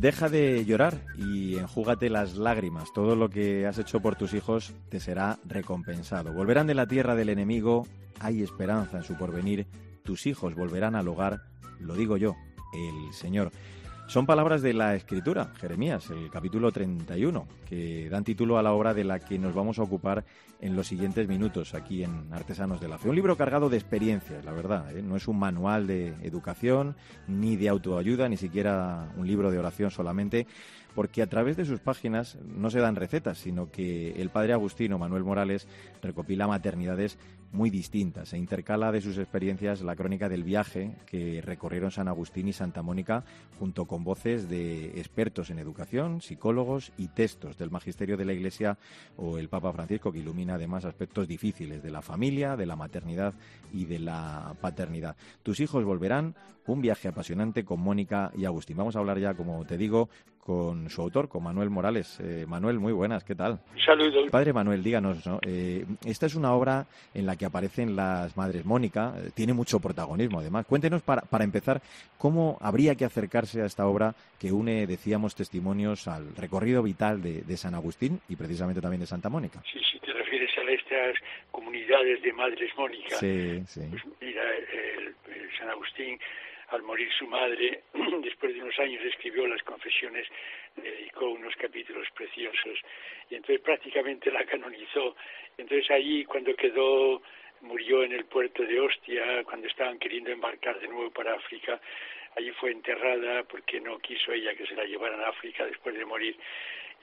Deja de llorar y enjúgate las lágrimas. Todo lo que has hecho por tus hijos te será recompensado. Volverán de la tierra del enemigo. Hay esperanza en su porvenir. Tus hijos volverán al hogar. Lo digo yo, el Señor. Son palabras de la Escritura, Jeremías, el capítulo 31, que dan título a la obra de la que nos vamos a ocupar en los siguientes minutos aquí en Artesanos de la Fe. Un libro cargado de experiencias, la verdad. ¿eh? No es un manual de educación, ni de autoayuda, ni siquiera un libro de oración solamente, porque a través de sus páginas no se dan recetas, sino que el padre Agustino Manuel Morales recopila maternidades muy distintas. Se intercala de sus experiencias la crónica del viaje que recorrieron San Agustín y Santa Mónica junto con voces de expertos en educación, psicólogos y textos del magisterio de la Iglesia o el Papa Francisco, que ilumina además aspectos difíciles de la familia, de la maternidad y de la paternidad. Tus hijos volverán, un viaje apasionante con Mónica y Agustín. Vamos a hablar ya, como te digo, con su autor, con Manuel Morales. Eh, Manuel, muy buenas, ¿qué tal? Saludos. Padre Manuel, díganos, ¿no? Eh, esta es una obra en la que aparecen las madres Mónica, eh, tiene mucho protagonismo además. Cuéntenos, para, para empezar, cómo habría que acercarse a esta obra que une, decíamos, testimonios al recorrido vital de, de San Agustín y precisamente también de Santa Mónica. Sí, sí, te refieres a estas comunidades de madres Mónica. Sí, sí. Pues mira, el, el San Agustín al morir su madre, después de unos años escribió las confesiones, dedicó unos capítulos preciosos y entonces prácticamente la canonizó. Entonces allí cuando quedó, murió en el puerto de Ostia, cuando estaban queriendo embarcar de nuevo para África, allí fue enterrada porque no quiso ella que se la llevaran a África después de morir.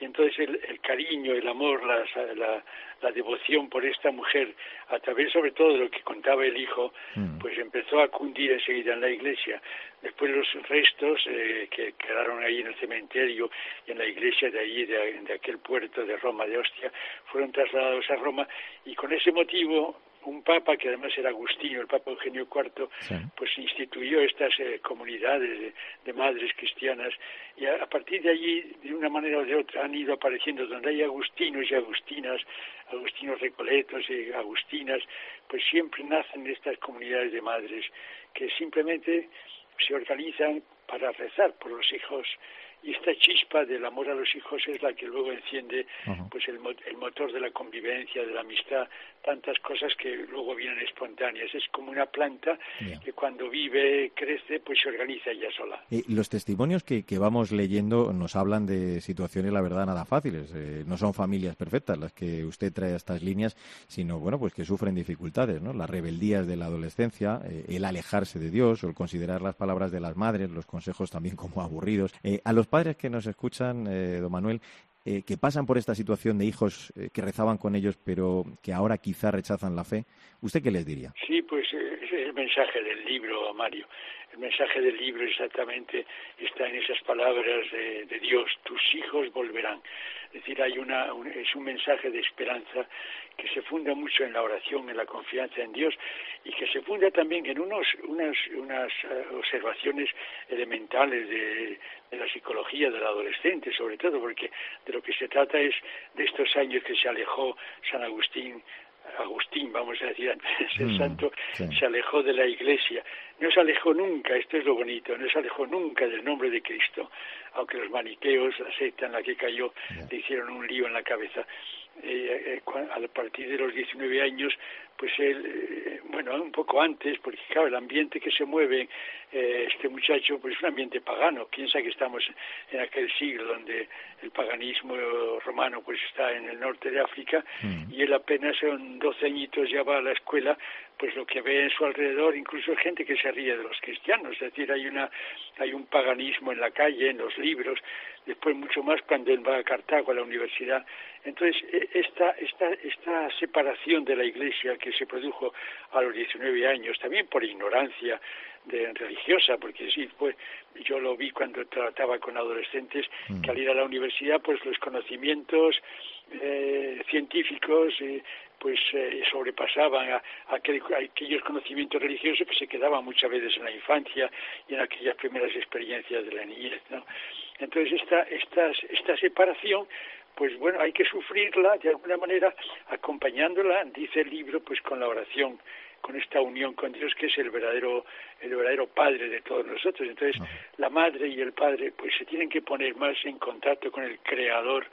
Y entonces el, el cariño, el amor, la, la, la, devoción por esta mujer, a través sobre todo de lo que contaba el hijo, mm. pues empezó a cundir enseguida en la iglesia. Después los restos eh, que quedaron ahí en el cementerio y en la iglesia de allí, de, de aquel puerto de Roma, de Ostia, fueron trasladados a Roma y con ese motivo un papa que además era Agustino, el papa Eugenio IV, sí. pues instituyó estas eh, comunidades de, de, madres cristianas y a, a, partir de allí, de una manera o de otra, han ido apareciendo donde hay agustinos y agustinas, agustinos recoletos y agustinas, pues siempre nacen estas comunidades de madres que simplemente se organizan para rezar por los hijos y esta chispa del amor a los hijos es la que luego enciende uh -huh. pues el, el, motor de la convivencia, de la amistad, tantas cosas que luego vienen espontáneas. Es como una planta que cuando vive, crece, pues se organiza ella sola. Y los testimonios que, que, vamos leyendo nos hablan de situaciones, la verdad, nada fáciles. Eh, no son familias perfectas las que usted trae a estas líneas, sino, bueno, pues que sufren dificultades, ¿no? Las rebeldías de la adolescencia, eh, el alejarse de Dios o el considerar las palabras de las madres, los consejos también como aburridos. Eh, a los padres que nos escuchan, eh, don Manuel, eh, que pasan por esta situación de hijos eh, que rezaban con ellos, pero que ahora quizá rechazan la fe, ¿usted qué les diría? Sí, pues es el mensaje del libro, Mario. El mensaje del libro exactamente está en esas palabras de, de Dios, tus hijos volverán. Es decir, hay una, un, es un mensaje de esperanza que se funda mucho en la oración, en la confianza en Dios y que se funda también en unos, unas, unas uh, observaciones elementales de, de la psicología del adolescente, sobre todo porque de lo que se trata es de estos años que se alejó San Agustín Agustín, vamos a decir, antes ser mm, santo, sí. se alejó de la iglesia. No se alejó nunca, esto es lo bonito, no se alejó nunca del nombre de Cristo, aunque los maniqueos, la secta en la que cayó, yeah. le hicieron un lío en la cabeza. Eh, eh, a partir de los 19 años, pues él, eh, bueno, un poco antes, porque claro, el ambiente que se mueve eh, este muchacho, pues es un ambiente pagano. Piensa que estamos en aquel siglo donde el paganismo romano pues está en el norte de África mm. y él apenas son 12 añitos ya va a la escuela, pues lo que ve en su alrededor, incluso gente que se ríe de los cristianos, es decir, hay una hay un paganismo en la calle, en los libros, después mucho más cuando él va a Cartago a la universidad. Entonces, esta esta esta separación de la iglesia que se produjo a los 19 años, también por ignorancia de religiosa, porque sí, pues yo lo vi cuando trataba con adolescentes mm. que al ir a la universidad, pues los conocimientos eh, científicos eh, pues eh, sobrepasaban a, a, aquel, a, aquellos conocimientos religiosos que se quedaban muchas veces en la infancia y en aquellas primeras experiencias de la niñez, ¿no? Entonces esta, esta, esta separación pues bueno, hay que sufrirla de alguna manera acompañándola, dice el libro, pues con la oración. con esta unión con Dios que es el verdadero el verdadero padre de todos nosotros entonces la madre y el padre pues se tienen que poner más en contacto con el creador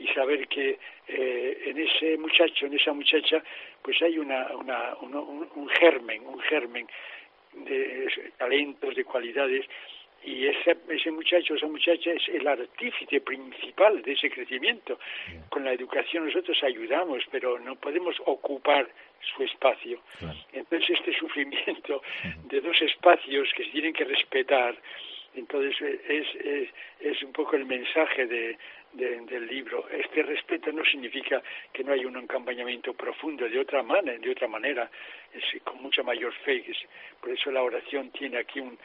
y saber que eh, en ese muchacho en esa muchacha pues hay una, una un germen un germen de talentos de cualidades y ese, ese muchacho, esa muchacha es el artífice principal de ese crecimiento. Con la educación nosotros ayudamos, pero no podemos ocupar su espacio. Entonces este sufrimiento de dos espacios que se tienen que respetar, entonces es, es, es un poco el mensaje de, del libro. Este respeto no significa que no haya un acompañamiento profundo de otra manera, de otra manera, es con mucha mayor fe. por eso la oración tiene aquí un,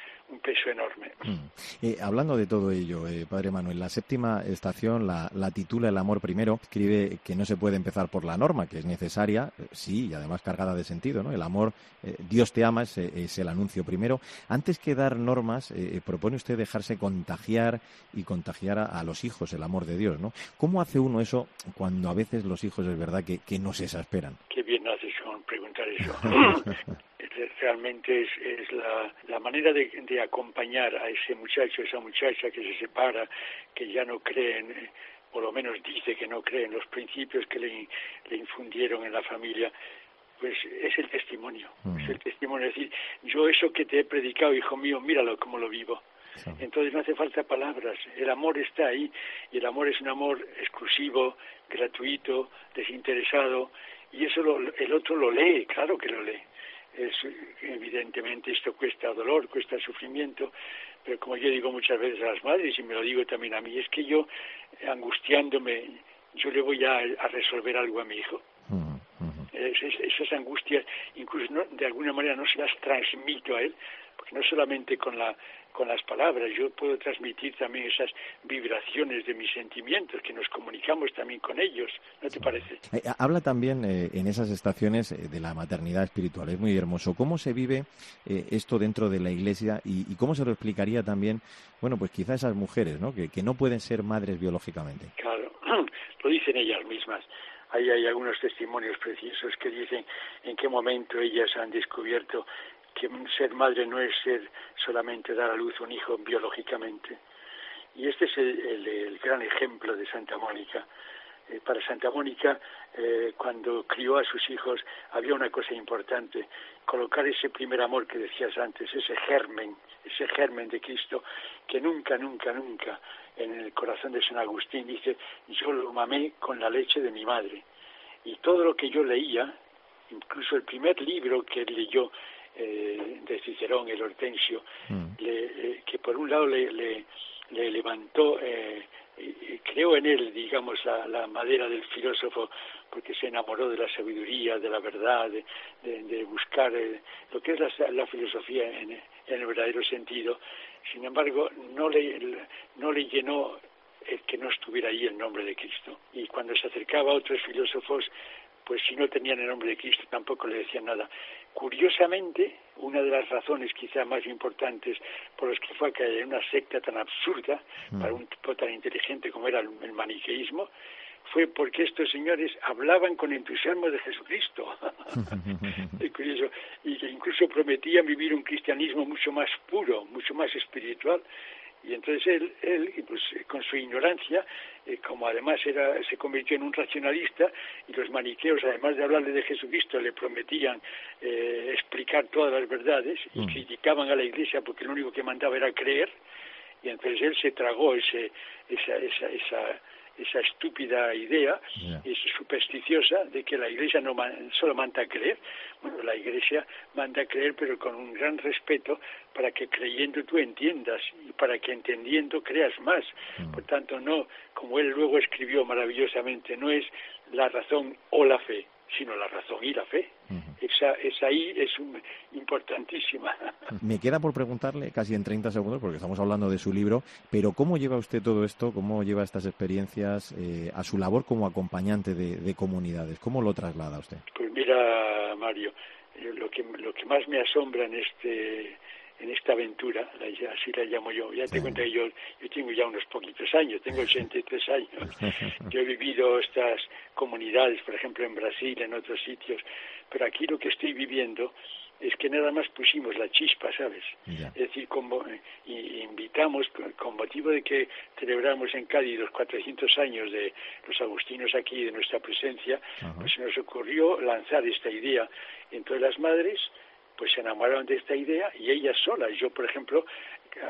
peso enorme. Mm. Eh, hablando de todo ello, eh, Padre Manuel, la séptima estación la, titula El amor primero. Escribe que no se puede empezar por la norma, que es necesaria, eh, sí, y además cargada de sentido. ¿no? El amor, Dios te ama, es, el anuncio primero. Antes que dar normas, propone usted dejarse contagiar y contagiar a, los hijos el amor de Dios. ¿no? ¿Cómo hace uno eso cuando a veces los hijos es verdad que, que no se exasperan? Qué bien haces con preguntar eso. realmente es, es la, la manera de, de, acompañar a ese muchacho, esa muchacha que se separa, que ya no creen, eh, por lo menos dice que no creen los principios que le, le infundieron en la familia, pues es el testimonio, es el testimonio, es decir, yo eso que te he predicado, hijo mío, míralo como lo vivo. Entonces no hace falta palabras, el amor está ahí y el amor es un amor exclusivo, gratuito, desinteresado y eso el otro lo lee, claro que lo lee. Es, evidentemente esto cuesta dolor, cuesta sufrimiento, pero como yo digo muchas veces a las madres y me lo digo también a mí, es que yo, angustiándome, yo le voy a, a resolver algo a mi hijo. esas angustias, incluso de alguna manera no se las transmito a él, porque no solamente con la con las palabras, yo puedo transmitir también esas vibraciones de mis sentimientos, que nos comunicamos también con ellos, ¿no te parece? Eh, habla también eh, en esas estaciones eh, de la maternidad espiritual, es muy hermoso. ¿Cómo se vive esto dentro de la Iglesia y, cómo se lo explicaría también, bueno, pues quizá esas mujeres, ¿no? Que, que no pueden ser madres biológicamente? Claro, lo dicen ellas mismas. Ahí hay algunos testimonios preciosos que dicen en qué momento ellas han descubierto que ser madre no es ser solamente dar a luz un hijo biológicamente. Y este es el, gran ejemplo de Santa Mónica. Eh, para Santa Mónica, eh, cuando crió a sus hijos, había una cosa importante, colocar ese primer amor que decías antes, ese germen, ese germen de Cristo, que nunca, nunca, nunca en el corazón de San Agustín dice, yo lo mamé con la leche de mi madre. Y todo lo que yo leía, incluso el primer libro que leyó eh, de Cicerón, el Hortensio, mm. le, que por un lado le, le, levantó, eh, creó en él, digamos, la, madera del filósofo, porque se enamoró de la sabiduría, de la verdad, de, de, buscar eh, lo que es la, la filosofía en, en, el verdadero sentido. Sin embargo, no le, no le llenó el que no estuviera ahí el nombre de Cristo. Y cuando se acercaba a otros filósofos, pues si no tenían el nombre de Cristo tampoco le decían nada. Curiosamente, una de las razones quizá más importantes por las que fue a caer en una secta tan absurda mm. para un tipo tan inteligente como era el maniqueísmo, fue porque estos señores hablaban con entusiasmo de Jesucristo. es curioso. Y que incluso prometían vivir un cristianismo mucho más puro, mucho más espiritual. Y entonces él, él pues, con su ignorancia, eh, como además era, se convirtió en un racionalista, y los maniqueos, además de hablarle de Jesucristo, le prometían eh, explicar todas las verdades y mm. criticaban a la Iglesia porque lo único que mandaba era creer, y entonces él se tragó ese, esa, esa, esa esa estúpida idea es supersticiosa de que la Iglesia no solo manda a creer. Bueno, la Iglesia manda a creer, pero con un gran respeto para que creyendo tú entiendas y para que entendiendo creas más. Mm. Por tanto, no, como él luego escribió maravillosamente, no es la razón o la fe, sino la razón y la fe. esa, esa ahí es importantísima. Me queda por preguntarle casi en 30 segundos, porque estamos hablando de su libro, pero ¿cómo lleva usted todo esto? ¿Cómo lleva estas experiencias eh, a su labor como acompañante de, comunidades? ¿Cómo lo traslada usted? Pues mira, Mario, eh, lo que, lo que más me asombra en este en esta aventura, así la llamo yo. Ya te cuento que yo, yo tengo ya unos poquitos años, tengo 83 años. Yo he vivido estas comunidades, por ejemplo, en Brasil, en otros sitios, pero aquí lo que estoy viviendo es que nada más pusimos la chispa, ¿sabes? Es decir, como, y invitamos, con motivo de que celebramos en Cádiz los 400 años de los agustinos aquí, de nuestra presencia, pues se nos ocurrió lanzar esta idea. Entonces las madres pues se enamoraron de esta idea y ellas solas. Yo, por ejemplo,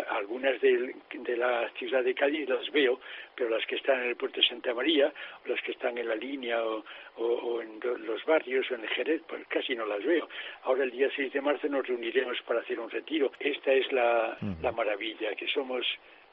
algunas de, la ciudad de Cádiz las veo, pero las que están en el puerto de Santa María, o las que están en la línea o, en los barrios o en el Jerez, pues casi no las veo. Ahora el día 6 de marzo nos reuniremos para hacer un retiro. Esta es la, la maravilla, que somos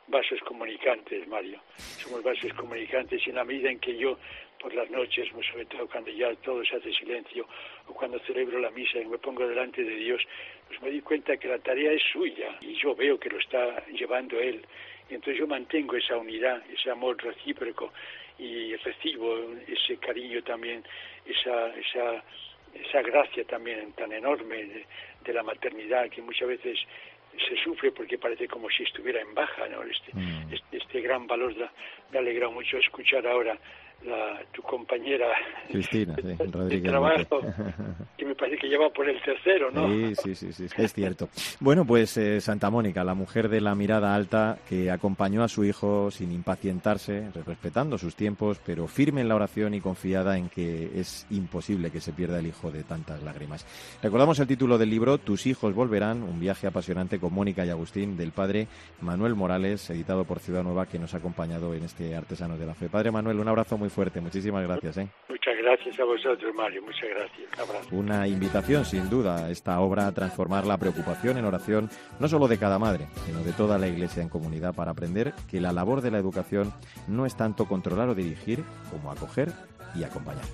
vasos comunicantes, Mario. Somos vasos comunicantes y en la medida en que yo por las noches, pues, sobre todo cuando ya todo se hace silencio, o cuando celebro la misa y me pongo delante de Dios, pues me doy cuenta que la tarea es suya y yo veo que lo está llevando Él. Y entonces yo mantengo esa unidad, ese amor recíproco y recibo ese cariño también, esa, esa, esa gracia también tan enorme de la maternidad que muchas veces se sufre porque parece como si estuviera en baja, ¿no? Este, mm. este, este, gran valor da, me alegra mucho escuchar ahora la, tu compañera Cristina, sí, de trabajo, que me parece que lleva por el tercero, ¿no? Sí, sí, sí, es cierto. Bueno, pues eh, Santa Mónica, la mujer de la mirada alta que acompañó a su hijo sin impacientarse, respetando sus tiempos, pero firme en la oración y confiada en que es imposible que se pierda el hijo de tantas lágrimas. Recordamos el título del libro Tus hijos volverán, un viaje apasionante con Mónica y Agustín del padre Manuel Morales, editado por Ciudad Nueva, que nos ha acompañado en este Artesanos de la Fe. Padre Manuel, un abrazo muy fuerte. Muchísimas gracias. ¿eh? Muchas gracias a vosotros, Mario. Muchas gracias. Una invitación, sin duda, esta obra a transformar la preocupación en oración, no solo de cada madre, sino de toda la Iglesia en comunidad, para aprender que la labor de la educación no es tanto controlar o dirigir como acoger y acompañar.